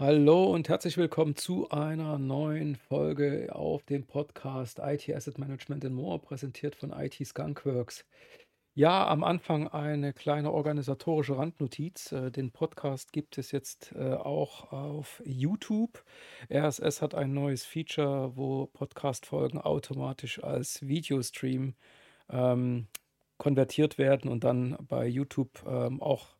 Hallo und herzlich willkommen zu einer neuen Folge auf dem Podcast IT Asset Management and More, präsentiert von IT Skunkworks. Ja, am Anfang eine kleine organisatorische Randnotiz. Äh, Den Podcast gibt es jetzt äh, auch auf YouTube. RSS hat ein neues Feature, wo Podcast-Folgen automatisch als Videostream ähm, konvertiert werden und dann bei YouTube ähm, auch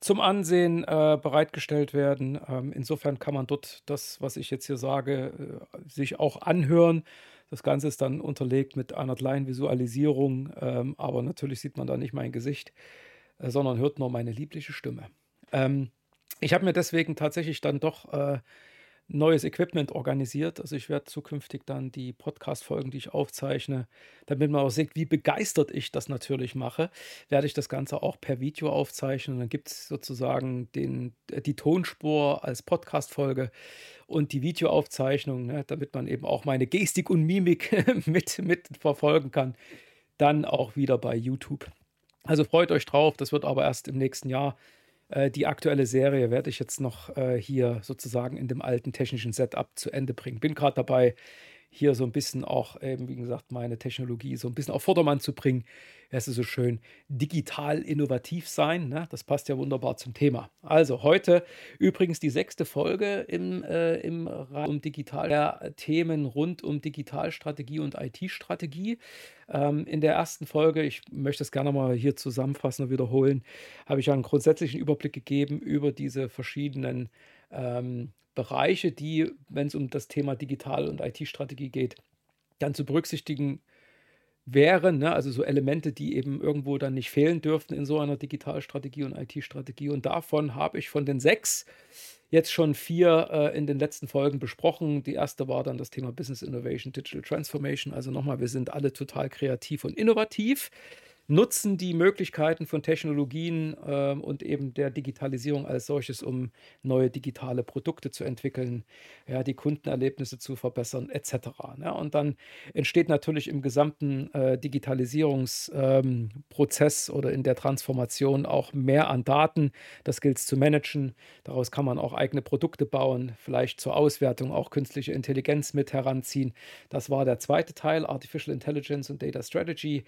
zum Ansehen äh, bereitgestellt werden. Ähm, insofern kann man dort das, was ich jetzt hier sage, äh, sich auch anhören. Das Ganze ist dann unterlegt mit einer kleinen Visualisierung, ähm, aber natürlich sieht man da nicht mein Gesicht, äh, sondern hört nur meine liebliche Stimme. Ähm, ich habe mir deswegen tatsächlich dann doch äh, neues Equipment organisiert. Also ich werde zukünftig dann die Podcast-Folgen, die ich aufzeichne, damit man auch sieht, wie begeistert ich das natürlich mache, werde ich das Ganze auch per Video aufzeichnen. Dann gibt es sozusagen den, die Tonspur als Podcast-Folge und die Videoaufzeichnung, ne, damit man eben auch meine Gestik und Mimik mit, mit verfolgen kann. Dann auch wieder bei YouTube. Also freut euch drauf, das wird aber erst im nächsten Jahr äh, die aktuelle Serie werde ich jetzt noch äh, hier sozusagen in dem alten technischen Setup zu Ende bringen. Bin gerade dabei, hier so ein bisschen auch, eben, wie gesagt, meine Technologie so ein bisschen auf Vordermann zu bringen. Es ist so schön, digital innovativ sein. Ne? Das passt ja wunderbar zum Thema. Also heute übrigens die sechste Folge im, äh, im Rahmen um digital der Themen rund um Digitalstrategie und IT-Strategie. Ähm, in der ersten Folge, ich möchte es gerne mal hier zusammenfassen und wiederholen, habe ich einen grundsätzlichen Überblick gegeben über diese verschiedenen ähm, Bereiche, die, wenn es um das Thema Digital- und IT-Strategie geht, dann zu berücksichtigen wären, ne? also so Elemente, die eben irgendwo dann nicht fehlen dürften in so einer Digitalstrategie und IT-Strategie. Und davon habe ich von den sechs jetzt schon vier äh, in den letzten Folgen besprochen. Die erste war dann das Thema Business Innovation, Digital Transformation. Also nochmal, wir sind alle total kreativ und innovativ nutzen die Möglichkeiten von Technologien äh, und eben der Digitalisierung als solches, um neue digitale Produkte zu entwickeln, ja, die Kundenerlebnisse zu verbessern, etc. Ne? Und dann entsteht natürlich im gesamten äh, Digitalisierungsprozess ähm, oder in der Transformation auch mehr an Daten. Das gilt es zu managen. Daraus kann man auch eigene Produkte bauen, vielleicht zur Auswertung auch künstliche Intelligenz mit heranziehen. Das war der zweite Teil, Artificial Intelligence und Data Strategy.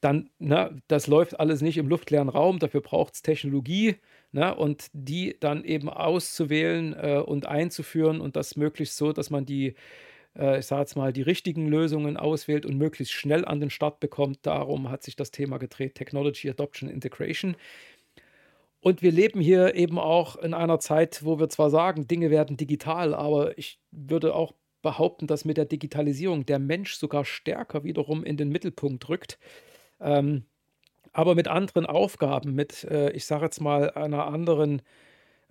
Dann ne, das läuft alles nicht im luftleeren Raum, dafür braucht es Technologie ne, und die dann eben auszuwählen äh, und einzuführen und das möglichst so, dass man die, äh, ich sage jetzt mal, die richtigen Lösungen auswählt und möglichst schnell an den Start bekommt. Darum hat sich das Thema gedreht, Technology Adoption Integration. Und wir leben hier eben auch in einer Zeit, wo wir zwar sagen, Dinge werden digital, aber ich würde auch behaupten, dass mit der Digitalisierung der Mensch sogar stärker wiederum in den Mittelpunkt rückt. Ähm, aber mit anderen Aufgaben, mit, äh, ich sage jetzt mal, einer anderen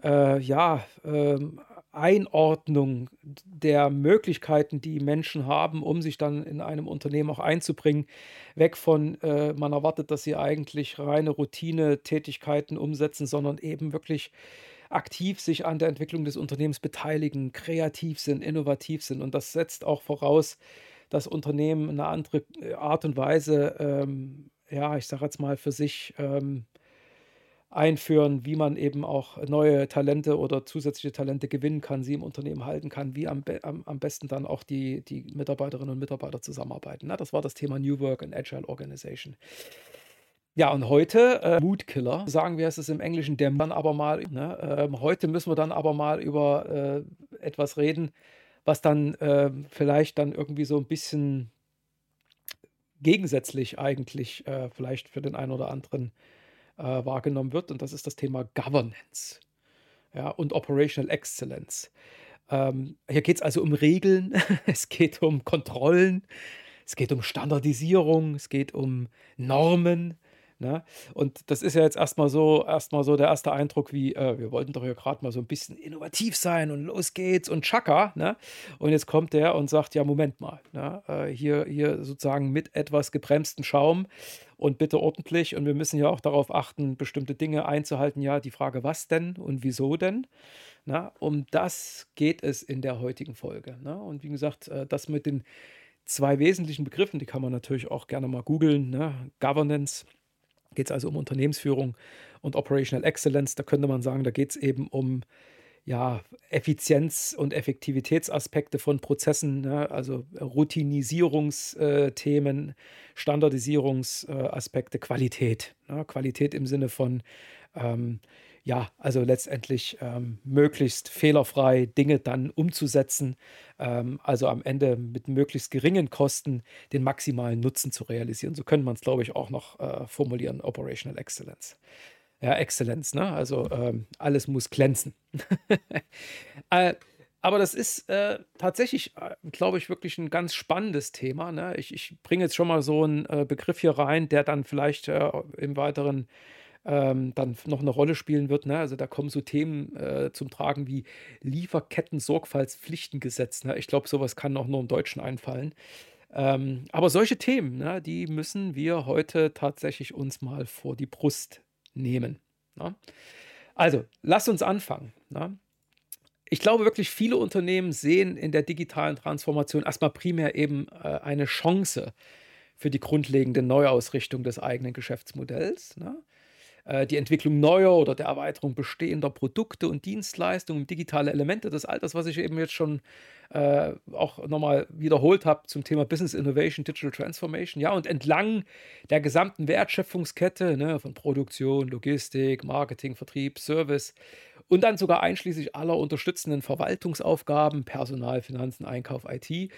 äh, ja, ähm, Einordnung der Möglichkeiten, die Menschen haben, um sich dann in einem Unternehmen auch einzubringen, weg von, äh, man erwartet, dass sie eigentlich reine Routine-Tätigkeiten umsetzen, sondern eben wirklich aktiv sich an der Entwicklung des Unternehmens beteiligen, kreativ sind, innovativ sind. Und das setzt auch voraus, dass Unternehmen eine andere äh, Art und Weise ähm, ja, ich sage jetzt mal, für sich ähm, einführen, wie man eben auch neue Talente oder zusätzliche Talente gewinnen kann, sie im Unternehmen halten kann, wie am, am, am besten dann auch die, die Mitarbeiterinnen und Mitarbeiter zusammenarbeiten. Na, das war das Thema New Work and Agile Organization. Ja, und heute, äh, Moodkiller, sagen wir es ist im Englischen, der dann aber mal, ne, äh, heute müssen wir dann aber mal über äh, etwas reden, was dann äh, vielleicht dann irgendwie so ein bisschen gegensätzlich eigentlich äh, vielleicht für den einen oder anderen äh, wahrgenommen wird. Und das ist das Thema Governance ja, und Operational Excellence. Ähm, hier geht es also um Regeln, es geht um Kontrollen, es geht um Standardisierung, es geht um Normen, Ne? Und das ist ja jetzt erstmal so, erstmal so der erste Eindruck, wie äh, wir wollten doch hier gerade mal so ein bisschen innovativ sein und los geht's und Chaka. Ne? Und jetzt kommt der und sagt: Ja, Moment mal, ne? äh, hier, hier sozusagen mit etwas gebremstem Schaum und bitte ordentlich. Und wir müssen ja auch darauf achten, bestimmte Dinge einzuhalten. Ja, die Frage, was denn und wieso denn? Na, um das geht es in der heutigen Folge. Ne? Und wie gesagt, äh, das mit den zwei wesentlichen Begriffen, die kann man natürlich auch gerne mal googeln. Ne? Governance geht es also um Unternehmensführung und Operational Excellence. Da könnte man sagen, da geht es eben um ja, Effizienz- und Effektivitätsaspekte von Prozessen, ne? also Routinisierungsthemen, Standardisierungsaspekte, Qualität. Ne? Qualität im Sinne von, ähm, ja, also letztendlich ähm, möglichst fehlerfrei Dinge dann umzusetzen, ähm, also am Ende mit möglichst geringen Kosten den maximalen Nutzen zu realisieren. So könnte man es, glaube ich, auch noch äh, formulieren, Operational Excellence. Ja, Exzellenz, ne? Also ähm, alles muss glänzen. äh, aber das ist äh, tatsächlich, äh, glaube ich, wirklich ein ganz spannendes Thema. Ne? Ich, ich bringe jetzt schon mal so einen äh, Begriff hier rein, der dann vielleicht äh, im weiteren ähm, dann noch eine Rolle spielen wird. Ne? Also da kommen so Themen äh, zum Tragen wie Lieferketten-Sorgfaltspflichtengesetz. Ne? Ich glaube, sowas kann auch nur im Deutschen einfallen. Ähm, aber solche Themen, ne, die müssen wir heute tatsächlich uns mal vor die Brust nehmen. Ne? Also, lasst uns anfangen. Ne? Ich glaube wirklich, viele Unternehmen sehen in der digitalen Transformation erstmal primär eben äh, eine Chance für die grundlegende Neuausrichtung des eigenen Geschäftsmodells. Ne? Äh, die Entwicklung neuer oder der Erweiterung bestehender Produkte und Dienstleistungen, digitale Elemente, das all das, was ich eben jetzt schon äh, auch nochmal wiederholt habe zum Thema Business Innovation, Digital Transformation. Ja, und entlang der gesamten Wertschöpfungskette ne, von Produktion, Logistik, Marketing, Vertrieb, Service und dann sogar einschließlich aller unterstützenden Verwaltungsaufgaben, Personal, Finanzen, Einkauf, IT.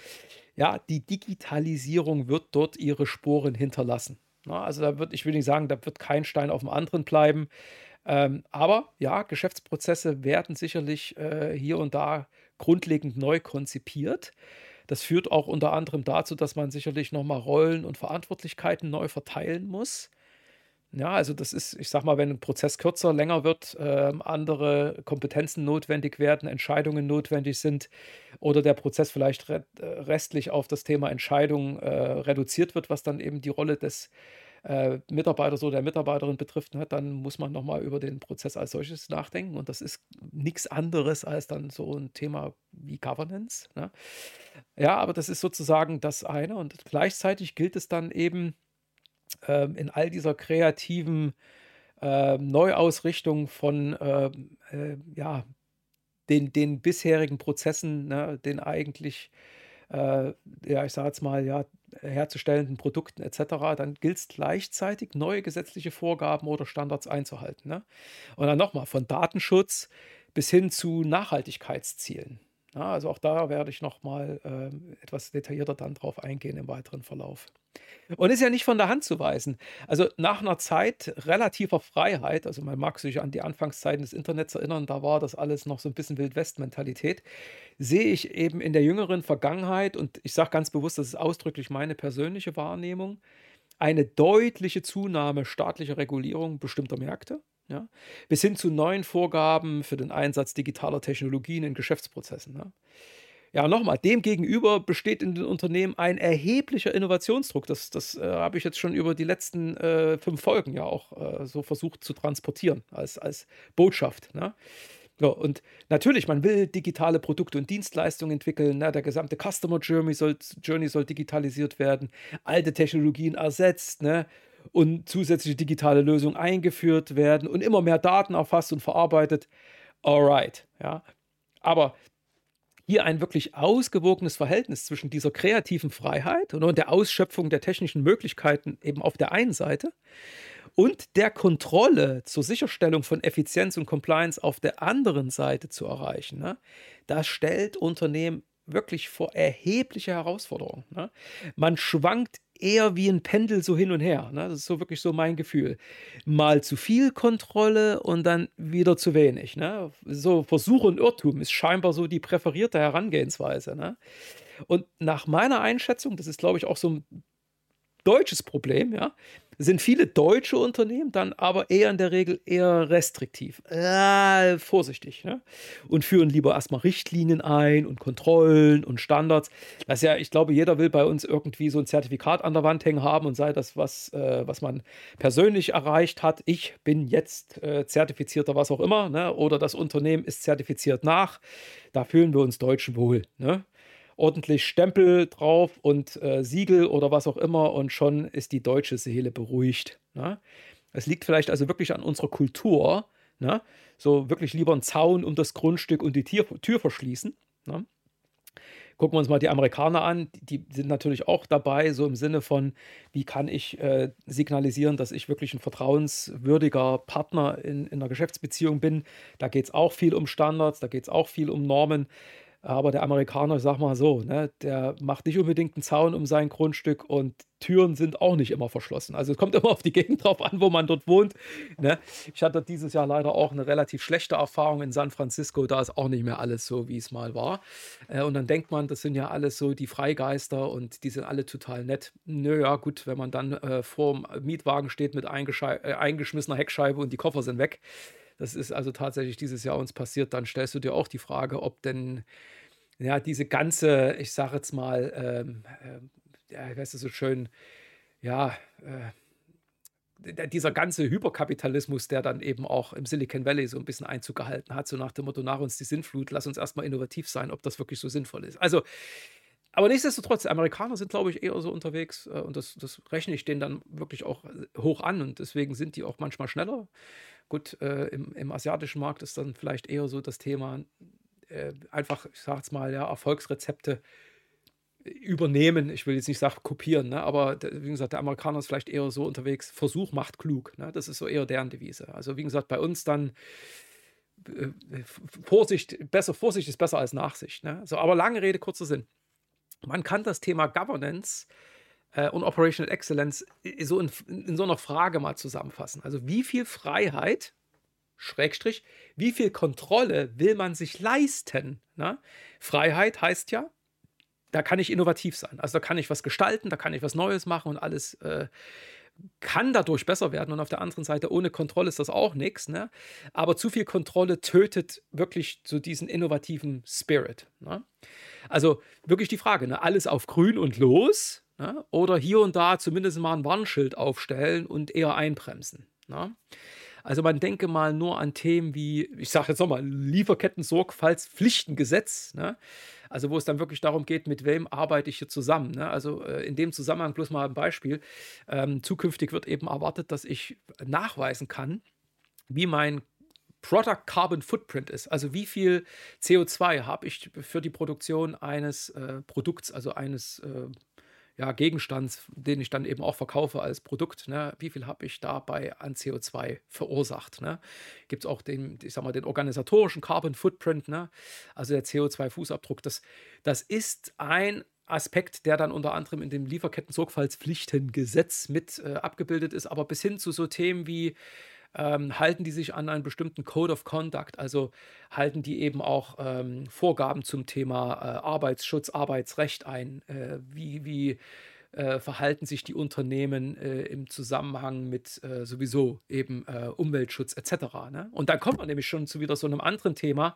Ja, die Digitalisierung wird dort ihre Spuren hinterlassen. Na, also da wird, ich will nicht sagen, da wird kein Stein auf dem anderen bleiben. Ähm, aber ja, Geschäftsprozesse werden sicherlich äh, hier und da grundlegend neu konzipiert. Das führt auch unter anderem dazu, dass man sicherlich nochmal Rollen und Verantwortlichkeiten neu verteilen muss. Ja, also das ist, ich sag mal, wenn ein Prozess kürzer, länger wird, äh, andere Kompetenzen notwendig werden, Entscheidungen notwendig sind oder der Prozess vielleicht re äh, restlich auf das Thema Entscheidung äh, reduziert wird, was dann eben die Rolle des äh, Mitarbeiters oder der Mitarbeiterin betrifft, ne, dann muss man nochmal über den Prozess als solches nachdenken. Und das ist nichts anderes als dann so ein Thema wie Governance. Ne? Ja, aber das ist sozusagen das eine. Und gleichzeitig gilt es dann eben, ähm, in all dieser kreativen äh, Neuausrichtung von ähm, äh, ja, den, den bisherigen Prozessen, ne, den eigentlich, äh, ja, ich sage jetzt mal, ja, herzustellenden Produkten etc., dann gilt es gleichzeitig, neue gesetzliche Vorgaben oder Standards einzuhalten. Ne? Und dann nochmal, von Datenschutz bis hin zu Nachhaltigkeitszielen. Ja, also auch da werde ich nochmal äh, etwas detaillierter dann drauf eingehen im weiteren Verlauf. Und ist ja nicht von der Hand zu weisen. Also nach einer Zeit relativer Freiheit, also man mag sich an die Anfangszeiten des Internets erinnern, da war das alles noch so ein bisschen Wildwest-Mentalität, sehe ich eben in der jüngeren Vergangenheit, und ich sage ganz bewusst, das ist ausdrücklich meine persönliche Wahrnehmung, eine deutliche Zunahme staatlicher Regulierung bestimmter Märkte, ja, bis hin zu neuen Vorgaben für den Einsatz digitaler Technologien in Geschäftsprozessen. Ja. Ja, nochmal, demgegenüber besteht in den Unternehmen ein erheblicher Innovationsdruck. Das, das äh, habe ich jetzt schon über die letzten äh, fünf Folgen ja auch äh, so versucht zu transportieren als, als Botschaft. Ne? Ja, und natürlich, man will digitale Produkte und Dienstleistungen entwickeln. Ne? Der gesamte Customer Journey soll, Journey soll digitalisiert werden, alte Technologien ersetzt ne? Und zusätzliche digitale Lösungen eingeführt werden und immer mehr Daten erfasst und verarbeitet. Alright, ja. Aber hier ein wirklich ausgewogenes Verhältnis zwischen dieser kreativen Freiheit und der Ausschöpfung der technischen Möglichkeiten eben auf der einen Seite und der Kontrolle zur Sicherstellung von Effizienz und Compliance auf der anderen Seite zu erreichen. Ne? Das stellt Unternehmen wirklich vor erhebliche Herausforderungen. Ne? Man schwankt eher wie ein Pendel so hin und her. Ne? Das ist so wirklich so mein Gefühl. Mal zu viel Kontrolle und dann wieder zu wenig. Ne? So Versuch und Irrtum ist scheinbar so die präferierte Herangehensweise. Ne? Und nach meiner Einschätzung, das ist glaube ich auch so ein deutsches Problem, ja, sind viele deutsche Unternehmen dann aber eher in der Regel eher restriktiv, äh, vorsichtig ne? und führen lieber erstmal Richtlinien ein und Kontrollen und Standards. Das ja, ich glaube, jeder will bei uns irgendwie so ein Zertifikat an der Wand hängen haben und sei das was, äh, was man persönlich erreicht hat. Ich bin jetzt äh, zertifizierter, was auch immer, ne? oder das Unternehmen ist zertifiziert nach. Da fühlen wir uns Deutschen wohl. Ne? Ordentlich Stempel drauf und äh, Siegel oder was auch immer und schon ist die deutsche Seele beruhigt. Ne? Es liegt vielleicht also wirklich an unserer Kultur, Ne? So wirklich lieber einen Zaun um das Grundstück und die Tür, Tür verschließen. Ne? Gucken wir uns mal die Amerikaner an. Die, die sind natürlich auch dabei, so im Sinne von, wie kann ich äh, signalisieren, dass ich wirklich ein vertrauenswürdiger Partner in, in einer Geschäftsbeziehung bin. Da geht es auch viel um Standards, da geht es auch viel um Normen. Aber der Amerikaner, sag mal so, ne, der macht nicht unbedingt einen Zaun um sein Grundstück und Türen sind auch nicht immer verschlossen. Also es kommt immer auf die Gegend drauf an, wo man dort wohnt. Ne? Ich hatte dieses Jahr leider auch eine relativ schlechte Erfahrung in San Francisco. Da ist auch nicht mehr alles so, wie es mal war. Äh, und dann denkt man, das sind ja alles so die Freigeister und die sind alle total nett. Nö, ja, gut, wenn man dann äh, vor dem Mietwagen steht mit äh, eingeschmissener Heckscheibe und die Koffer sind weg. Das ist also tatsächlich dieses Jahr uns passiert. Dann stellst du dir auch die Frage, ob denn ja, diese ganze, ich sage jetzt mal, ähm, äh, ja, ich weiß es so schön, ja, äh, dieser ganze Hyperkapitalismus, der dann eben auch im Silicon Valley so ein bisschen Einzug gehalten hat, so nach dem Motto, nach uns die Sintflut, lass uns erstmal innovativ sein, ob das wirklich so sinnvoll ist. Also, aber nichtsdestotrotz, Amerikaner sind, glaube ich, eher so unterwegs äh, und das, das rechne ich denen dann wirklich auch hoch an und deswegen sind die auch manchmal schneller. Gut, äh, im, im asiatischen Markt ist dann vielleicht eher so das Thema, äh, einfach, ich jetzt mal, ja, Erfolgsrezepte übernehmen. Ich will jetzt nicht sagen kopieren, ne? aber wie gesagt, der Amerikaner ist vielleicht eher so unterwegs, Versuch macht klug. Ne? Das ist so eher deren Devise. Also wie gesagt, bei uns dann äh, Vorsicht, besser, Vorsicht ist besser als Nachsicht. Ne? So, aber lange Rede, kurzer Sinn. Man kann das Thema Governance äh, und Operational Excellence so in, in so einer Frage mal zusammenfassen. Also wie viel Freiheit Schrägstrich, wie viel Kontrolle will man sich leisten? Na? Freiheit heißt ja, da kann ich innovativ sein. Also da kann ich was gestalten, da kann ich was Neues machen und alles äh, kann dadurch besser werden. Und auf der anderen Seite, ohne Kontrolle ist das auch nichts. Ne? Aber zu viel Kontrolle tötet wirklich so diesen innovativen Spirit. Ne? Also wirklich die Frage, ne? alles auf grün und los ne? oder hier und da zumindest mal ein Warnschild aufstellen und eher einbremsen. Ne? Also man denke mal nur an Themen wie, ich sage jetzt nochmal, Lieferketten-Sorgfaltspflichtengesetz, ne? also wo es dann wirklich darum geht, mit wem arbeite ich hier zusammen. Ne? Also äh, in dem Zusammenhang bloß mal ein Beispiel. Ähm, zukünftig wird eben erwartet, dass ich nachweisen kann, wie mein Product Carbon Footprint ist. Also wie viel CO2 habe ich für die Produktion eines äh, Produkts, also eines äh, ja, Gegenstand, den ich dann eben auch verkaufe als Produkt, ne, wie viel habe ich dabei an CO2 verursacht? Ne? Gibt es auch den, ich sag mal, den organisatorischen Carbon Footprint, ne? also der CO2-Fußabdruck. Das, das ist ein Aspekt, der dann unter anderem in dem Lieferketten-Sorgfaltspflichtengesetz mit äh, abgebildet ist, aber bis hin zu so Themen wie ähm, halten die sich an einen bestimmten Code of Conduct, also halten die eben auch ähm, Vorgaben zum Thema äh, Arbeitsschutz, Arbeitsrecht ein, äh, wie, wie äh, verhalten sich die Unternehmen äh, im Zusammenhang mit äh, sowieso eben äh, Umweltschutz etc. Ne? Und dann kommt man nämlich schon zu wieder so einem anderen Thema,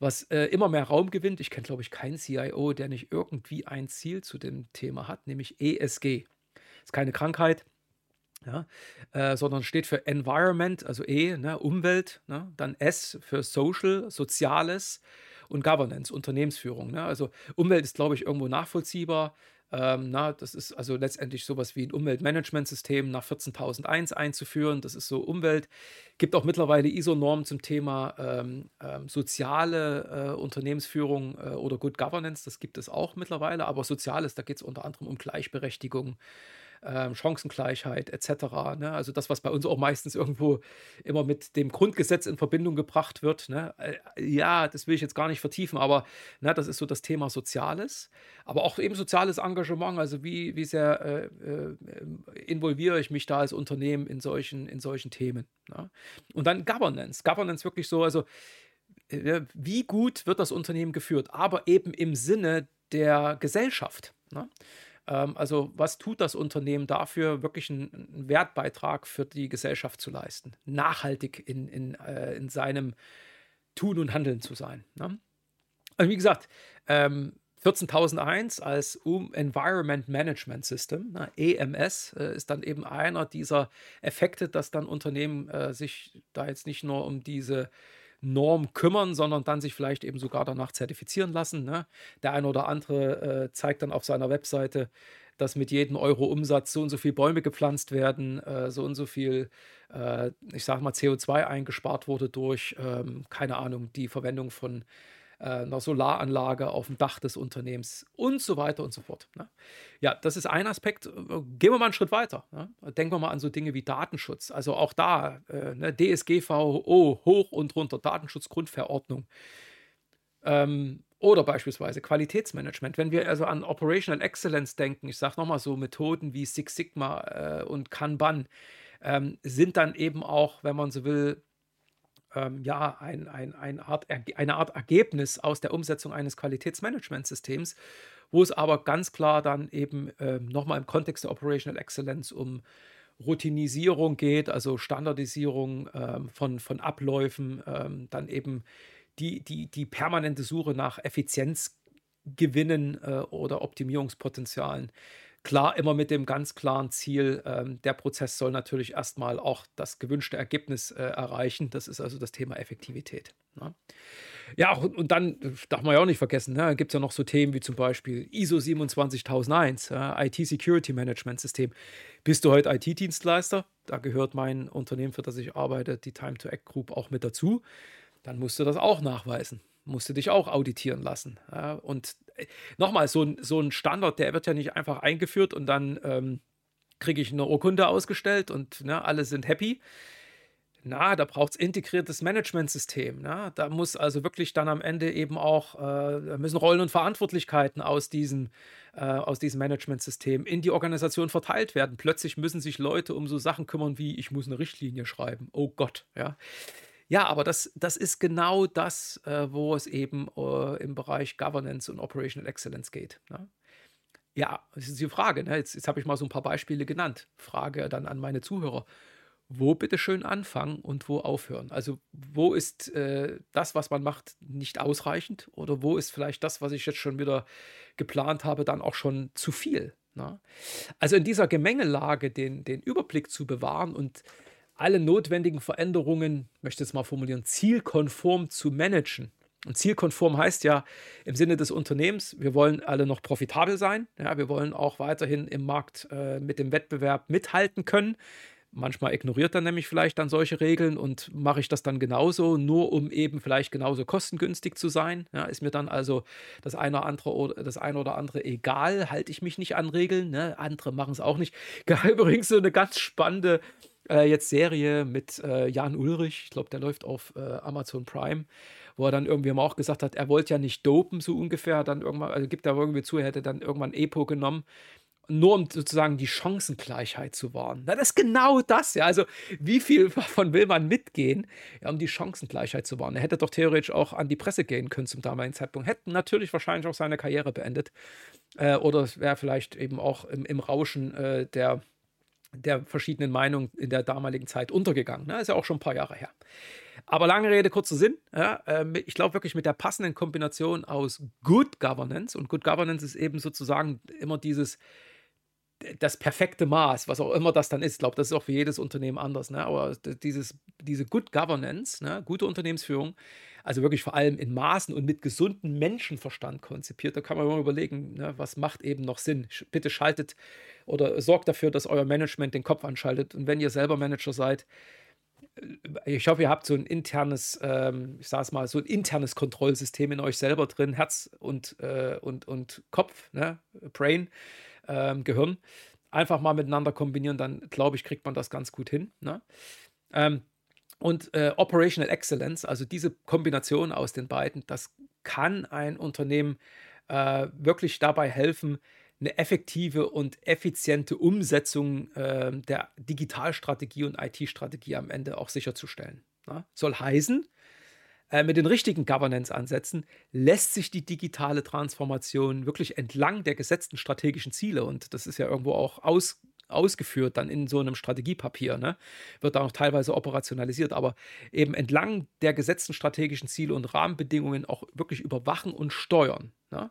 was äh, immer mehr Raum gewinnt. Ich kenne, glaube ich, keinen CIO, der nicht irgendwie ein Ziel zu dem Thema hat, nämlich ESG. Ist keine Krankheit, ja, äh, sondern steht für Environment, also E, ne, Umwelt, ne, dann S für Social, Soziales und Governance, Unternehmensführung. Ne? Also Umwelt ist, glaube ich, irgendwo nachvollziehbar. Ähm, na, das ist also letztendlich sowas wie ein Umweltmanagementsystem nach 14001 einzuführen. Das ist so Umwelt. Gibt auch mittlerweile ISO-Normen zum Thema ähm, ähm, soziale äh, Unternehmensführung äh, oder Good Governance. Das gibt es auch mittlerweile. Aber Soziales, da geht es unter anderem um Gleichberechtigung, ähm, Chancengleichheit etc. Ne? Also das, was bei uns auch meistens irgendwo immer mit dem Grundgesetz in Verbindung gebracht wird. Ne? Äh, ja, das will ich jetzt gar nicht vertiefen, aber ne, das ist so das Thema Soziales, aber auch eben soziales Engagement. Also wie, wie sehr äh, äh, involviere ich mich da als Unternehmen in solchen, in solchen Themen. Ne? Und dann Governance. Governance wirklich so, also äh, wie gut wird das Unternehmen geführt, aber eben im Sinne der Gesellschaft. Ne? Ähm, also was tut das Unternehmen dafür, wirklich einen, einen, Wertbeitrag für die Gesellschaft zu leisten, nachhaltig in, in, äh, in seinem Tun und Handeln zu sein. Ne? Also wie gesagt, ähm, 14001 als Environment Management System, ne, EMS, äh, ist dann eben einer dieser Effekte, dass dann Unternehmen äh, sich da jetzt nicht nur um diese Norm kümmern, sondern dann sich vielleicht eben sogar danach zertifizieren lassen. Ne? Der eine oder andere äh, zeigt dann auf seiner Webseite dass mit jedem Euro Umsatz so und so viele Bäume gepflanzt werden, äh, so und so viel, äh, ich sage mal, CO2 eingespart wurde durch, ähm, keine Ahnung, die Verwendung von einer Solaranlage auf dem Dach des Unternehmens und so weiter und so fort. Ne? Ja, das ist ein Aspekt. Gehen wir mal einen Schritt weiter. Ne? Denken wir mal an so Dinge wie Datenschutz. Also auch da, äh, ne, DSGVO hoch und runter, Datenschutzgrundverordnung. Ähm, oder beispielsweise Qualitätsmanagement. Wenn wir also an Operational Excellence denken, ich sage nochmal so Methoden wie Six Sigma äh, und Kanban, ähm, sind dann eben auch, wenn man so will, ähm, ja, ein, ein, ein Art, eine Art Ergebnis aus der Umsetzung eines Qualitätsmanagementsystems, wo es aber ganz klar dann eben ähm, nochmal im Kontext der Operational Excellence um Routinisierung geht, also Standardisierung ähm, von, von Abläufen, ähm, dann eben die, die, die permanente Suche nach Effizienzgewinnen äh, oder Optimierungspotenzialen. Klar, immer mit dem ganz klaren Ziel, ähm, der Prozess soll natürlich erstmal auch das gewünschte Ergebnis äh, erreichen. Das ist also das Thema Effektivität. Ne? Ja, und, und, dann darf man ja auch nicht vergessen, ne, gibt es ja noch so Themen wie zum Beispiel ISO 27001, äh, IT Security Management System. Bist du heute IT-Dienstleister? Da gehört mein Unternehmen, für das ich arbeite, die Time to Act Group, auch mit dazu. Dann musst du das auch nachweisen musst du dich auch auditieren lassen. Ja, und äh, nochmal, so ein, so ein Standard, der wird ja nicht einfach eingeführt und dann ähm, kriege ich eine Urkunde ausgestellt und ne, alle sind happy. Na, da braucht es integriertes Managementsystem. Ne? Da muss also wirklich dann am Ende eben auch, äh, müssen Rollen und Verantwortlichkeiten aus diesem, äh, aus diesem Managementsystem in die Organisation verteilt werden. Plötzlich müssen sich Leute um so Sachen kümmern wie, ich muss eine Richtlinie schreiben. Oh Gott, ja. Ja, aber das, das ist genau das, äh, wo es eben äh, im Bereich Governance und Operational Excellence geht. Ne? Ja, das ist die Frage. Ne? Jetzt, jetzt habe ich mal so ein paar Beispiele genannt. Frage dann an meine Zuhörer. Wo bitte schön anfangen und wo aufhören? Also, wo ist äh, das, was man macht, nicht ausreichend? Oder wo ist vielleicht das, was ich jetzt schon wieder geplant habe, dann auch schon zu viel? Ne? Also, in dieser Gemengelage den, den Überblick zu bewahren und alle notwendigen Veränderungen, möchte ich jetzt mal formulieren, zielkonform zu managen. Und zielkonform heißt ja im Sinne des Unternehmens, wir wollen alle noch profitabel sein. Ja, wir wollen auch weiterhin im Markt äh, mit dem Wettbewerb mithalten können. Manchmal ignoriert er nämlich vielleicht dann solche Regeln und mache ich das dann genauso, nur um eben vielleicht genauso kostengünstig zu sein. Ja, ist mir dann also das eine oder andere oder das eine oder andere egal, halte ich mich nicht an Regeln. Ne? Andere machen es auch nicht. Übrigens so eine ganz spannende äh, jetzt Serie mit äh, Jan Ulrich, ich glaube, der läuft auf äh, Amazon Prime, wo er dann irgendwie auch gesagt hat, er wollte ja nicht dopen, so ungefähr, dann irgendwann, also gibt er irgendwie zu, er hätte dann irgendwann Epo genommen, nur um sozusagen die Chancengleichheit zu wahren. Na, das ist genau das, ja. Also, wie viel davon will man mitgehen, ja, um die Chancengleichheit zu wahren? Er hätte doch theoretisch auch an die Presse gehen können zum damaligen Zeitpunkt, hätten natürlich wahrscheinlich auch seine Karriere beendet. Äh, oder es wäre vielleicht eben auch im, im Rauschen äh, der der verschiedenen Meinungen in der damaligen Zeit untergegangen. Ne? Ist ja auch schon ein paar Jahre her. Aber lange Rede, kurzer Sinn. Ja, äh, ich glaube wirklich mit der passenden Kombination aus Good Governance und Good Governance ist eben sozusagen immer dieses das perfekte Maß, was auch immer das dann ist. Ich glaube, das ist auch für jedes Unternehmen anders. Ne? Aber dieses, diese Good Governance, ne? gute Unternehmensführung, also wirklich vor allem in Maßen und mit gesundem Menschenverstand konzipiert. Da kann man mal überlegen, ne, was macht eben noch Sinn. Bitte schaltet oder sorgt dafür, dass euer Management den Kopf anschaltet. Und wenn ihr selber Manager seid, äh, ich hoffe, ihr habt so ein internes, ähm, ich sage es mal, so ein internes Kontrollsystem in euch selber drin, Herz und, äh, und, und Kopf, ne? Brain, ähm, Gehirn. Einfach mal miteinander kombinieren, dann glaube ich, kriegt man das ganz gut hin. Ne? Ähm, und äh, Operational Excellence, also diese Kombination aus den beiden, das kann ein Unternehmen äh, wirklich dabei helfen, eine effektive und effiziente Umsetzung äh, der Digitalstrategie und IT-Strategie am Ende auch sicherzustellen. Ja? Soll heißen, äh, mit den richtigen Governance-Ansätzen lässt sich die digitale Transformation wirklich entlang der gesetzten strategischen Ziele, und das ist ja irgendwo auch aus, ausgeführt dann in so einem Strategiepapier, ne? wird da auch teilweise operationalisiert, aber eben entlang der gesetzten strategischen Ziele und Rahmenbedingungen auch wirklich überwachen und steuern. Ne?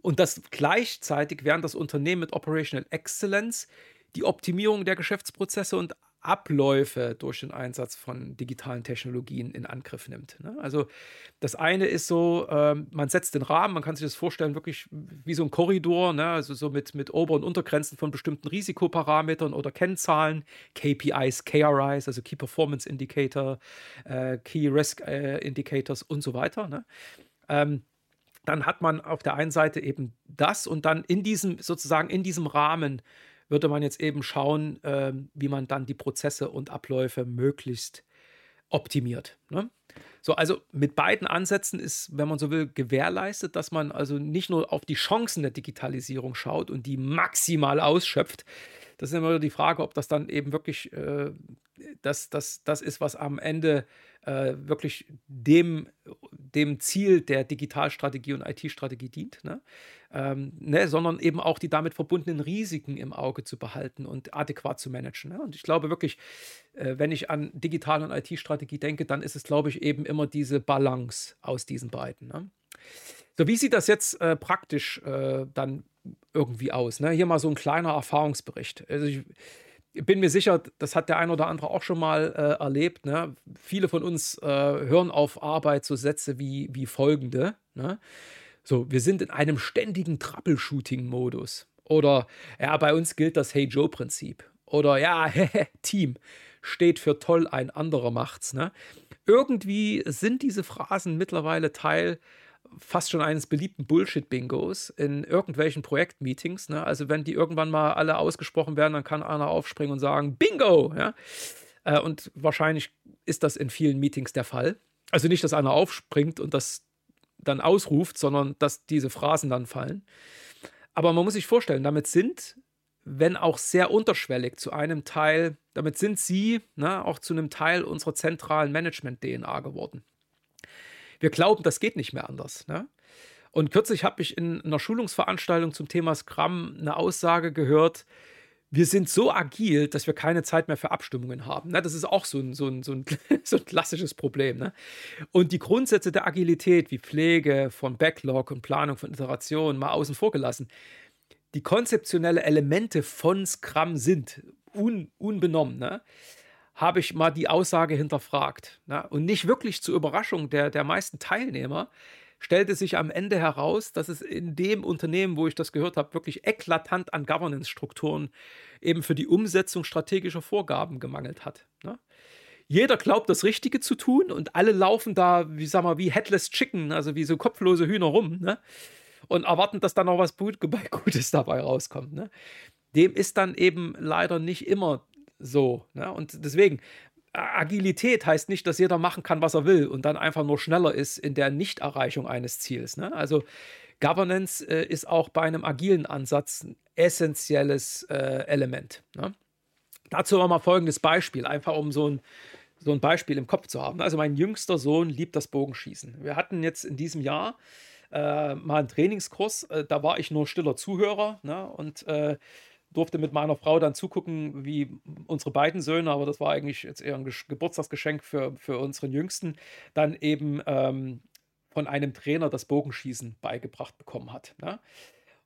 Und das gleichzeitig während das Unternehmen mit Operational Excellence die Optimierung der Geschäftsprozesse und Abläufe durch den Einsatz von digitalen Technologien in Angriff nimmt. Ne? Also das eine ist so, ähm, man setzt den Rahmen, man kann sich das vorstellen, wirklich wie so ein Korridor, ne? also so mit, mit Ober- und Untergrenzen von bestimmten Risikoparametern oder Kennzahlen, KPIs, KRIs, also Key Performance Indicator, äh, Key Risk äh, Indicators und so weiter. Ne? Ähm, dann hat man auf der einen Seite eben das und dann in diesem, sozusagen in diesem Rahmen würde man jetzt eben schauen, äh, wie man dann die Prozesse und Abläufe möglichst optimiert. Ne? So, also mit beiden Ansätzen ist, wenn man so will, gewährleistet, dass man also nicht nur auf die Chancen der Digitalisierung schaut und die maximal ausschöpft. Das ist immer die Frage, ob das dann eben wirklich äh, das, das, das ist, was am Ende äh, wirklich dem, dem Ziel der Digitalstrategie und IT-Strategie dient, ne? Ähm, ne? sondern eben auch die damit verbundenen Risiken im Auge zu behalten und adäquat zu managen. Ne? Und ich glaube wirklich, äh, wenn ich an Digital- und IT-Strategie denke, dann ist es, glaube ich, eben immer diese Balance aus diesen beiden. Ne? So, wie sieht das jetzt äh, praktisch äh, dann irgendwie aus? Ne? Hier mal so ein kleiner Erfahrungsbericht. Also ich, bin mir sicher, das hat der ein oder andere auch schon mal äh, erlebt. Ne? Viele von uns äh, hören auf Arbeit so Sätze wie, wie folgende. Ne? So, wir sind in einem ständigen Troubleshooting-Modus. Oder ja, bei uns gilt das Hey Joe-Prinzip. Oder ja, Team steht für toll, ein anderer macht's. Ne? Irgendwie sind diese Phrasen mittlerweile Teil fast schon eines beliebten Bullshit-Bingos in irgendwelchen Projektmeetings. Ne? Also wenn die irgendwann mal alle ausgesprochen werden, dann kann einer aufspringen und sagen, Bingo! Ja? Äh, und wahrscheinlich ist das in vielen Meetings der Fall. Also nicht, dass einer aufspringt und das dann ausruft, sondern dass diese Phrasen dann fallen. Aber man muss sich vorstellen, damit sind, wenn auch sehr unterschwellig, zu einem Teil, damit sind sie ne, auch zu einem Teil unserer zentralen Management-DNA geworden. Wir glauben, das geht nicht mehr anders. Ne? Und kürzlich habe ich in einer Schulungsveranstaltung zum Thema Scrum eine Aussage gehört, wir sind so agil, dass wir keine Zeit mehr für Abstimmungen haben. Ne? Das ist auch so ein, so ein, so ein, so ein klassisches Problem. Ne? Und die Grundsätze der Agilität, wie Pflege von Backlog und Planung von Iterationen, mal außen vor gelassen. Die konzeptionelle Elemente von Scrum sind un, unbenommen. Ne? Habe ich mal die Aussage hinterfragt. Ne? Und nicht wirklich zur Überraschung der, der meisten Teilnehmer stellte sich am Ende heraus, dass es in dem Unternehmen, wo ich das gehört habe, wirklich eklatant an Governance-Strukturen eben für die Umsetzung strategischer Vorgaben gemangelt hat. Ne? Jeder glaubt, das Richtige zu tun und alle laufen da, wie sag mal, wie Headless Chicken, also wie so kopflose Hühner rum, ne? Und erwarten, dass da noch was Gutes dabei rauskommt. Ne? Dem ist dann eben leider nicht immer so. Ne? Und deswegen, Agilität heißt nicht, dass jeder machen kann, was er will und dann einfach nur schneller ist in der Nichterreichung eines Ziels. Ne? Also Governance äh, ist auch bei einem agilen Ansatz ein essentielles äh, Element. Ne? Dazu aber mal folgendes Beispiel, einfach um so ein, so ein Beispiel im Kopf zu haben. Also mein jüngster Sohn liebt das Bogenschießen. Wir hatten jetzt in diesem Jahr äh, mal einen Trainingskurs, äh, da war ich nur stiller Zuhörer ne? und äh, durfte mit meiner Frau dann zugucken, wie unsere beiden Söhne, aber das war eigentlich jetzt eher ein Geburtstagsgeschenk für, für unseren Jüngsten, dann eben ähm, von einem Trainer das Bogenschießen beigebracht bekommen hat. Ne?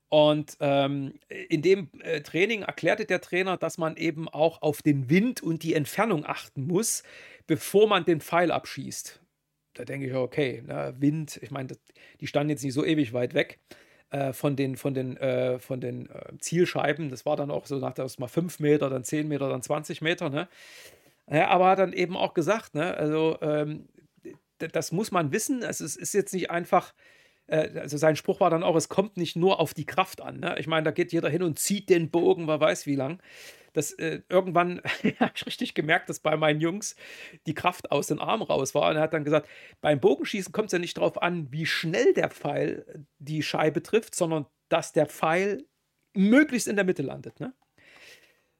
Und ähm, in dem äh, Training erklärte der Trainer, dass man eben auch auf den Wind und die Entfernung achten muss, bevor man den Pfeil abschießt. Da denke ich, okay, ne, Wind, ich meine, die standen jetzt nicht so ewig weit weg äh, von den, von den, äh, von den äh, Zielscheiben. Das war dann auch so nach das mal 5 Meter, dann 10 Meter, dann 20 Meter. Ne? Ja, aber hat dann eben auch gesagt, ne? also ähm, das muss man wissen. Also es ist jetzt nicht einfach, äh, also sein Spruch war dann auch, es kommt nicht nur auf die Kraft an. Ne? Ich meine, da geht jeder hin und zieht den Bogen, wer weiß wie lang dass äh, irgendwann habe ich richtig gemerkt, dass bei meinen Jungs die Kraft aus den Armen raus war. Und er hat dann gesagt, beim Bogenschießen kommt es ja nicht darauf an, wie schnell der Pfeil die Scheibe trifft, sondern dass der Pfeil möglichst in der Mitte landet. Ne?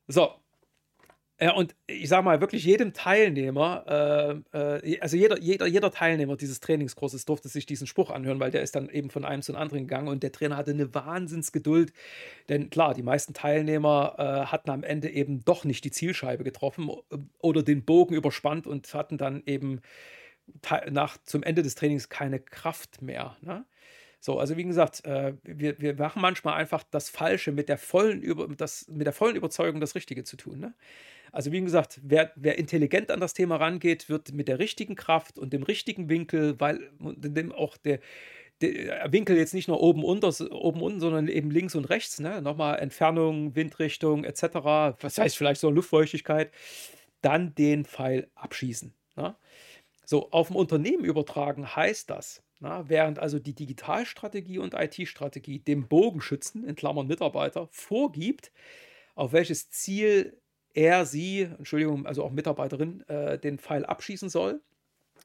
So, ja, und ich sage mal, wirklich jedem Teilnehmer, äh, äh, also jeder, jeder, jeder Teilnehmer dieses Trainingskurses durfte sich diesen Spruch anhören, weil der ist dann eben von einem zum anderen gegangen und der Trainer hatte eine Wahnsinnsgeduld. Denn klar, die meisten Teilnehmer äh, hatten am Ende eben doch nicht die Zielscheibe getroffen oder den Bogen überspannt und hatten dann eben nach, zum Ende des Trainings keine Kraft mehr. Ne? So, also wie gesagt, äh, wir, wir machen manchmal einfach das Falsche mit der vollen, Über, das, mit der vollen Überzeugung, das Richtige zu tun. Ne? Also wie gesagt, wer, wer intelligent an das Thema rangeht, wird mit der richtigen Kraft und dem richtigen Winkel, weil dem auch der, der Winkel jetzt nicht nur oben unter, oben unten, sondern eben links und rechts, ne? Nochmal Entfernung, Windrichtung etc. Was heißt vielleicht so Luftfeuchtigkeit, dann den Pfeil abschießen. Ne? So, auf dem Unternehmen übertragen heißt das, na, während also die Digitalstrategie und IT-Strategie dem Bogenschützen, in Klammern Mitarbeiter, vorgibt, auf welches Ziel er, sie, Entschuldigung, also auch Mitarbeiterin, äh, den Pfeil abschießen soll,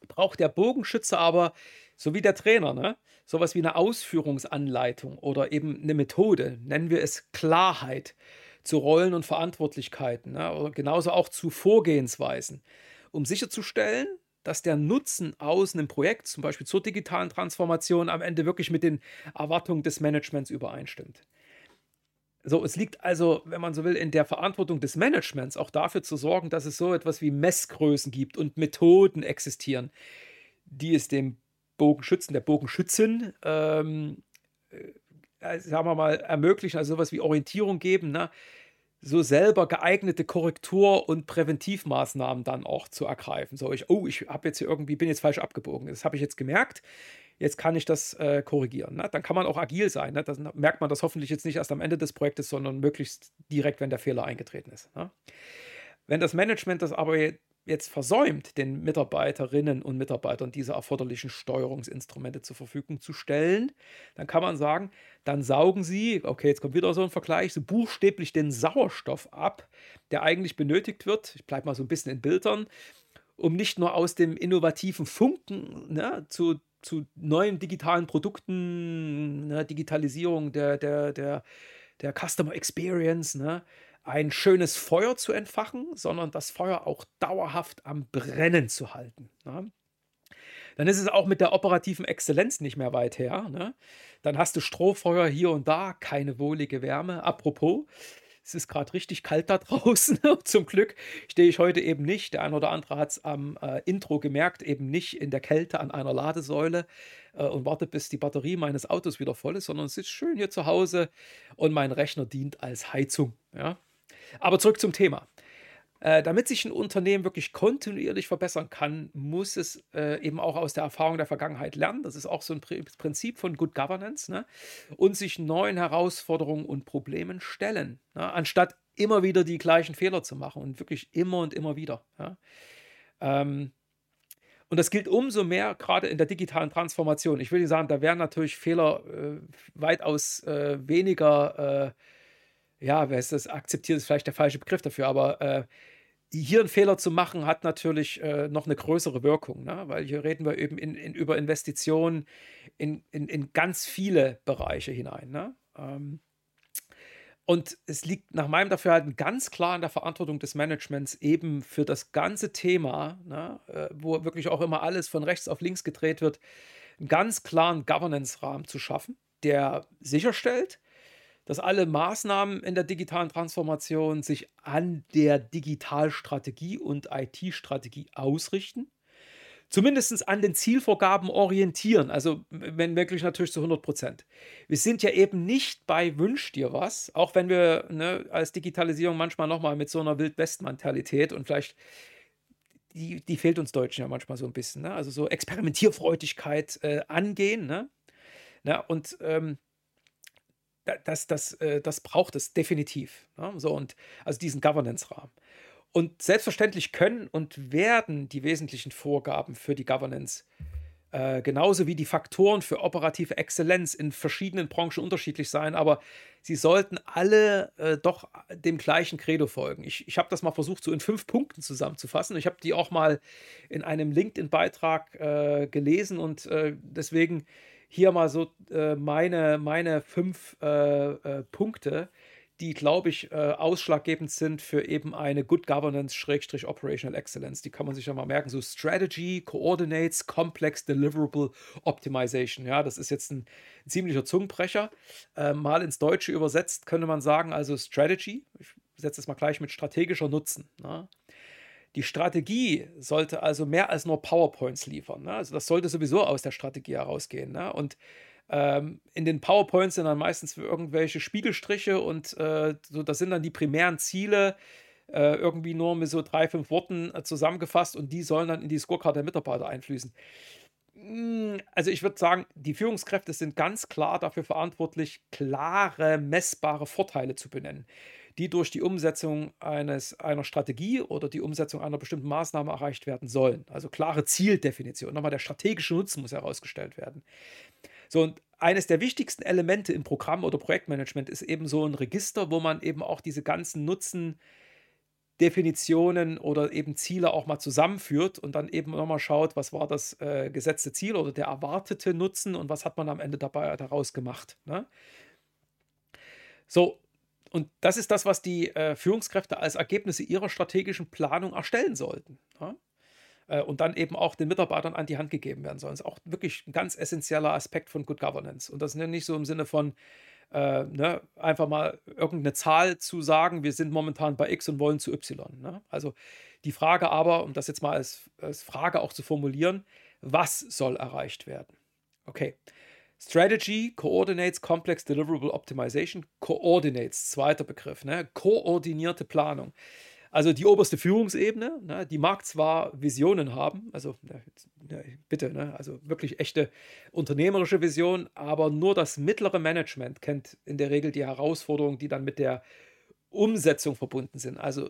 braucht der Bogenschütze aber, so wie der Trainer, ne, sowas wie eine Ausführungsanleitung oder eben eine Methode, nennen wir es Klarheit zu Rollen und Verantwortlichkeiten, ne, oder genauso auch zu Vorgehensweisen, um sicherzustellen, dass der Nutzen aus einem Projekt, zum Beispiel zur digitalen Transformation, am Ende wirklich mit den Erwartungen des Managements übereinstimmt. So, es liegt also, wenn man so will, in der Verantwortung des Managements auch dafür zu sorgen, dass es so etwas wie Messgrößen gibt und Methoden existieren, die es dem Bogenschützen, der Bogenschützin, ähm, äh, sagen wir mal, ermöglichen, also sowas wie Orientierung geben, ne? so selber geeignete Korrektur- und Präventivmaßnahmen dann auch zu ergreifen. So, ich, oh, ich habe jetzt hier irgendwie, bin jetzt falsch abgebogen. Das habe ich jetzt gemerkt. Jetzt kann ich das äh, korrigieren. Ne? Dann kann man auch agil sein. Ne? Dann merkt man das hoffentlich jetzt nicht erst am Ende des Projektes, sondern möglichst direkt, wenn der Fehler eingetreten ist. Ne? Wenn das Management das aber jetzt versäumt, den Mitarbeiterinnen und Mitarbeitern diese erforderlichen Steuerungsinstrumente zur Verfügung zu stellen, dann kann man sagen, dann saugen sie, okay, jetzt kommt wieder so ein Vergleich, so buchstäblich den Sauerstoff ab, der eigentlich benötigt wird. Ich bleibe mal so ein bisschen in Bildern, um nicht nur aus dem innovativen Funken ne, zu, zu neuen digitalen Produkten, ne, Digitalisierung der, der, der, der Customer Experience, ne, ein schönes Feuer zu entfachen, sondern das Feuer auch dauerhaft am Brennen zu halten. Ne? Dann ist es auch mit der operativen Exzellenz nicht mehr weit her. Ne? Dann hast du Strohfeuer hier und da, keine wohlige Wärme. Apropos, es ist gerade richtig kalt da draußen. Zum Glück stehe ich heute eben nicht. Der eine oder andere hat es am äh, Intro gemerkt, eben nicht in der Kälte an einer Ladesäule äh, und warte, bis die Batterie meines Autos wieder voll ist, sondern sitzt schön hier zu Hause und mein Rechner dient als Heizung. Ja? Aber zurück zum Thema. Äh, damit sich ein Unternehmen wirklich kontinuierlich verbessern kann, muss es äh, eben auch aus der Erfahrung der Vergangenheit lernen. Das ist auch so ein Prinzip von Good Governance. Ne? Und sich neuen Herausforderungen und Problemen stellen, ne? anstatt immer wieder die gleichen Fehler zu machen und wirklich immer und immer wieder. Ja? Ähm, und das gilt umso mehr gerade in der digitalen Transformation. Ich will nicht sagen, da werden natürlich Fehler äh, weitaus äh, weniger äh, ja, wer ist das, akzeptiert ist vielleicht der falsche Begriff dafür, aber äh, hier einen Fehler zu machen, hat natürlich äh, noch eine größere Wirkung, ne? weil hier reden wir eben in, in, über Investitionen in, in, ganz viele Bereiche hinein. Ne? Ähm, und es liegt nach meinem Dafürhalten ganz klar in der Verantwortung des Managements, eben für das ganze Thema, ne, äh, wo wirklich auch immer alles von rechts auf links gedreht wird, einen ganz klaren Governance-Rahmen zu schaffen, der sicherstellt, dass alle Maßnahmen in der digitalen Transformation sich an der Digitalstrategie und IT-Strategie ausrichten. Zumindest an den Zielvorgaben orientieren, also wenn wirklich natürlich zu 100 Prozent. Wir sind ja eben nicht bei Wünsch dir was, auch wenn wir ne, als Digitalisierung manchmal nochmal mit so einer Wildwest-Mentalität und vielleicht die, die fehlt uns Deutschen ja manchmal so ein bisschen. Ne? Also so Experimentierfreudigkeit äh, angehen. Ne? Na, und ähm, das, das, äh, das braucht es definitiv. Ne? So, und also diesen Governance-Rahmen. Und selbstverständlich können und werden die wesentlichen Vorgaben für die Governance äh, genauso wie die Faktoren für operative Exzellenz in verschiedenen Branchen unterschiedlich sein, aber sie sollten alle äh, doch dem gleichen Credo folgen. Ich, ich habe das mal versucht, so in fünf Punkten zusammenzufassen. Ich habe die auch mal in einem LinkedIn-Beitrag äh, gelesen und äh, deswegen hier mal so äh, meine, meine fünf äh, äh, Punkte, die, glaube ich, äh, ausschlaggebend sind für eben eine Good Governance-Operational Excellence. Die kann man sich ja mal merken. So Strategy, Coordinates, Complex Deliverable Optimization. Ja, das ist jetzt ein, ziemlicher Zungenbrecher. Äh, mal ins Deutsche übersetzt könnte man sagen, also Strategy. Ich setze es mal gleich mit strategischer Nutzen. Ne? Die Strategie sollte also mehr als nur PowerPoints liefern. Ne? Also das sollte sowieso aus der Strategie herausgehen. Ne? Und ähm, in den PowerPoints sind dann meistens irgendwelche Spiegelstriche und äh, so, das sind dann die primären Ziele, äh, irgendwie nur mit so drei, fünf Worten äh, zusammengefasst und die sollen dann in die Scorecard der Mitarbeiter einfließen. Hm, also ich würde sagen, die Führungskräfte sind ganz klar dafür verantwortlich, klare, messbare Vorteile zu benennen, die durch die Umsetzung eines, einer Strategie oder die Umsetzung einer bestimmten Maßnahme erreicht werden sollen. Also klare Zieldefinition. Nochmal der strategische Nutzen muss herausgestellt werden. So, und eines der wichtigsten Elemente im Programm- oder Projektmanagement ist eben so ein Register, wo man eben auch diese ganzen Nutzen Definitionen oder eben Ziele auch mal zusammenführt und dann eben nochmal schaut, was war das äh, gesetzte Ziel oder der erwartete Nutzen und was hat man am Ende dabei daraus gemacht. Ne? So, und das ist das, was die äh, Führungskräfte als Ergebnisse ihrer strategischen Planung erstellen sollten. Ne? Äh, und dann eben auch den Mitarbeitern an die Hand gegeben werden sollen. Das ist auch wirklich ein ganz essentieller Aspekt von Good Governance. Und das ist nicht so im Sinne von, äh, ne, einfach mal irgendeine Zahl zu sagen, wir sind momentan bei X und wollen zu Y. Ne? Also die Frage aber, um das jetzt mal als, als Frage auch zu formulieren, was soll erreicht werden? Okay. Strategy coordinates complex deliverable optimization. Coordinates, zweiter Begriff, ne? koordinierte Planung. Also die oberste Führungsebene, ne, die mag zwar Visionen haben, also ne, bitte, ne, also wirklich echte unternehmerische Vision, aber nur das mittlere Management kennt in der Regel die Herausforderungen, die dann mit der Umsetzung verbunden sind. Also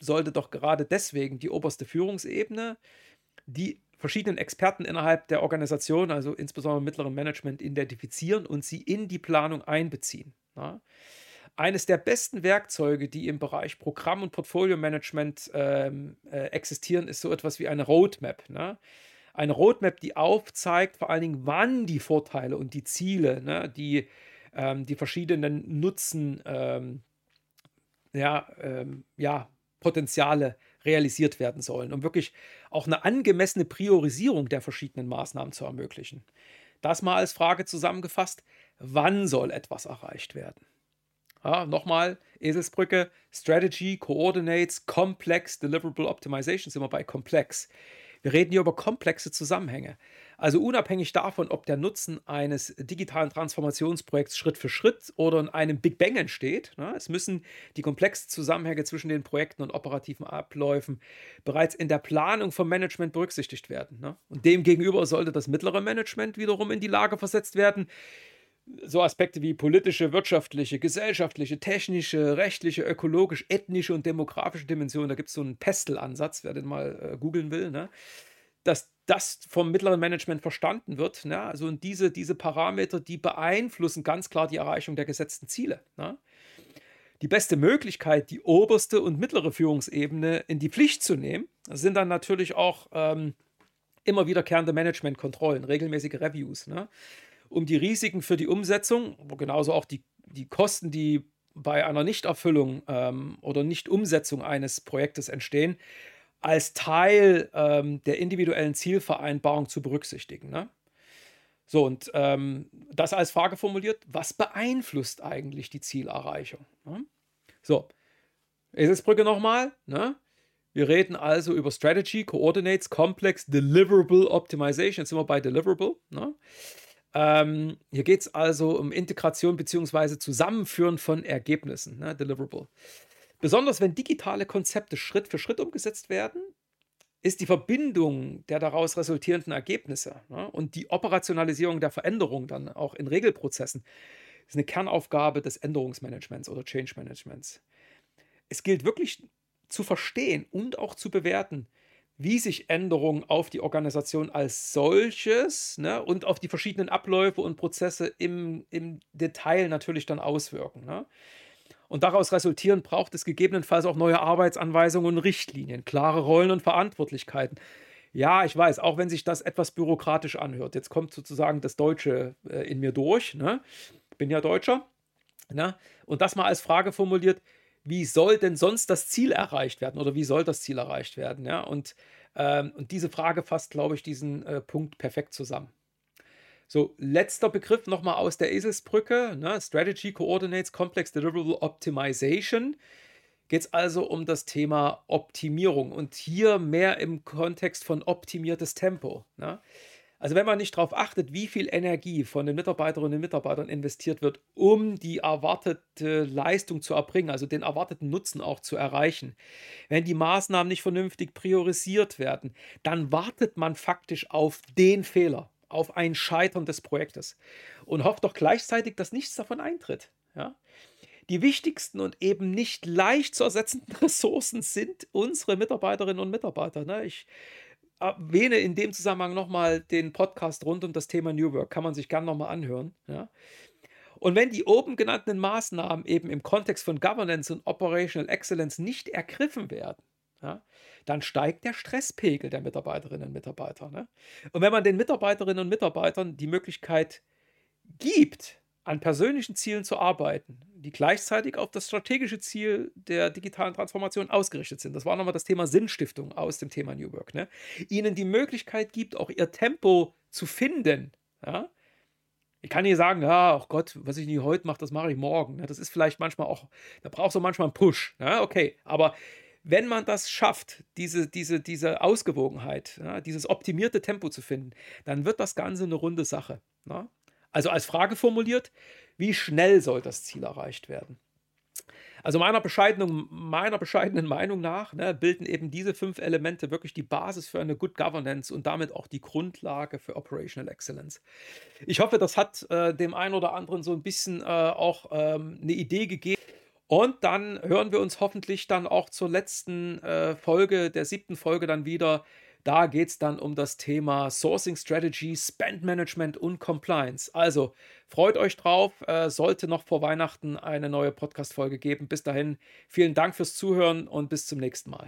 sollte doch gerade deswegen die oberste Führungsebene die verschiedenen Experten innerhalb der Organisation, also insbesondere im mittleren Management, identifizieren und sie in die Planung einbeziehen. Ne? eines der besten Werkzeuge, die im Bereich Programm- und Portfolio-Management ähm, äh, existieren, ist so etwas wie eine Roadmap. Ne? Eine Roadmap, die aufzeigt, vor allen Dingen, wann die Vorteile und die Ziele, ne, die, ähm, die verschiedenen Nutzen, ähm, ja, ähm, ja, Potenziale realisiert werden sollen, um wirklich auch eine angemessene Priorisierung der verschiedenen Maßnahmen zu ermöglichen. Das mal als Frage zusammengefasst, wann soll etwas erreicht werden? Ja, nochmal, Eselsbrücke, Strategy, Coordinates, Complex, Deliverable Optimization, sind wir bei Komplex. Wir reden hier über komplexe Zusammenhänge. Also unabhängig davon, ob der Nutzen eines digitalen Transformationsprojekts Schritt für Schritt oder in einem Big Bang entsteht, ne, es müssen die komplexen Zusammenhänge zwischen den Projekten und operativen Abläufen bereits in der Planung vom Management berücksichtigt werden. Ne. Und demgegenüber sollte das mittlere Management wiederum in die Lage versetzt werden, so Aspekte wie politische, wirtschaftliche, gesellschaftliche, technische, rechtliche, ökologisch, ethnische und demografische Dimensionen, da gibt es so einen Pestel-Ansatz, wer den mal äh, googeln will, ne? Dass das vom mittleren Management verstanden wird. Ne? Also und diese, diese Parameter, die beeinflussen ganz klar die Erreichung der gesetzten Ziele. Ne? Die beste Möglichkeit, die oberste und mittlere Führungsebene in die Pflicht zu nehmen, sind dann natürlich auch ähm, immer wiederkehrende Managementkontrollen, regelmäßige Reviews. Ne? um die Risiken für die Umsetzung, genauso auch die, die Kosten, die bei einer Nichterfüllung ähm, oder Nichtumsetzung eines Projektes entstehen, als Teil ähm, der individuellen Zielvereinbarung zu berücksichtigen. Ne? So, und ähm, das als Frage formuliert, was beeinflusst eigentlich die Zielerreichung? Ne? So, Eselsbrücke nochmal. Ne? Wir reden also über Strategy, Coordinates, Complex, Deliverable Optimization. Jetzt sind wir bei Deliverable. Ne? Ähm, hier geht es also um Integration bzw. Zusammenführen von Ergebnissen, ne, Deliverable. Besonders wenn digitale Konzepte Schritt für Schritt umgesetzt werden, ist die Verbindung der daraus resultierenden Ergebnisse ne, und die Operationalisierung der Veränderung dann auch in Regelprozessen ist eine Kernaufgabe des Änderungsmanagements oder Change Managements. Es gilt wirklich zu verstehen und auch zu bewerten, wie sich Änderungen auf die Organisation als solches ne, und auf die verschiedenen Abläufe und Prozesse im, im Detail natürlich dann auswirken. Ne? Und daraus resultierend braucht es gegebenenfalls auch neue Arbeitsanweisungen und Richtlinien, klare Rollen und Verantwortlichkeiten. Ja, ich weiß, auch wenn sich das etwas bürokratisch anhört. Jetzt kommt sozusagen das Deutsche äh, in mir durch. Ne? Bin ja Deutscher. Ne? Und das mal als Frage formuliert, wie soll denn sonst das Ziel erreicht werden oder wie soll das Ziel erreicht werden? Ja? Und, ähm, und diese Frage fasst, glaube ich, diesen äh, Punkt perfekt zusammen. So, letzter Begriff nochmal aus der Eselsbrücke, ne? Strategy Coordinates Complex Deliverable Optimization. Geht es also um das Thema Optimierung und hier mehr im Kontext von optimiertes Tempo. Ne? Also wenn man nicht darauf achtet, wie viel Energie von den Mitarbeiterinnen und Mitarbeitern investiert wird, um die erwartete Leistung zu erbringen, also den erwarteten Nutzen auch zu erreichen, wenn die Maßnahmen nicht vernünftig priorisiert werden, dann wartet man faktisch auf den Fehler, auf ein Scheitern des Projektes und hofft doch gleichzeitig, dass nichts davon eintritt. Ja? Die wichtigsten und eben nicht leicht zu ersetzenden Ressourcen sind unsere Mitarbeiterinnen und Mitarbeiter. Ne? Ich erwähne in dem Zusammenhang nochmal den Podcast rund um das Thema New Work. Kann man sich gerne nochmal anhören. Ja? Und wenn die oben genannten Maßnahmen eben im Kontext von Governance und Operational Excellence nicht ergriffen werden, ja, dann steigt der Stresspegel der Mitarbeiterinnen und Mitarbeiter. Ne? Und wenn man den Mitarbeiterinnen und Mitarbeitern die Möglichkeit gibt, an persönlichen Zielen zu arbeiten, die gleichzeitig auf das strategische Ziel der digitalen Transformation ausgerichtet sind. Das war nochmal das Thema Sinnstiftung aus dem Thema New Work. Ne? Ihnen die Möglichkeit gibt, auch ihr Tempo zu finden. Ja? Ich kann hier sagen, ja, oh Gott, was ich nie heute mache, das mache ich morgen. Ne? Das ist vielleicht manchmal auch, da brauchst du manchmal einen Push. Ja? Okay, aber wenn man das schafft, diese, diese, diese Ausgewogenheit, ja, dieses optimierte Tempo zu finden, dann wird das Ganze eine runde Sache. Ja? Ne? Also als Frage formuliert, wie schnell soll das Ziel erreicht werden? Also meiner bescheidenen, meiner bescheidenen Meinung nach ne, bilden eben diese fünf Elemente wirklich die Basis für eine Good Governance und damit auch die Grundlage für Operational Excellence. Ich hoffe, das hat äh, dem einen oder anderen so ein bisschen äh, auch ähm, eine Idee gegeben. Und dann hören wir uns hoffentlich dann auch zur letzten äh, Folge, der siebten Folge dann wieder, da geht es dann um das Thema Sourcing Strategy, Spend Management und Compliance. Also freut euch drauf. Äh, sollte noch vor Weihnachten eine neue Podcast-Folge geben. Bis dahin, vielen Dank fürs Zuhören und bis zum nächsten Mal.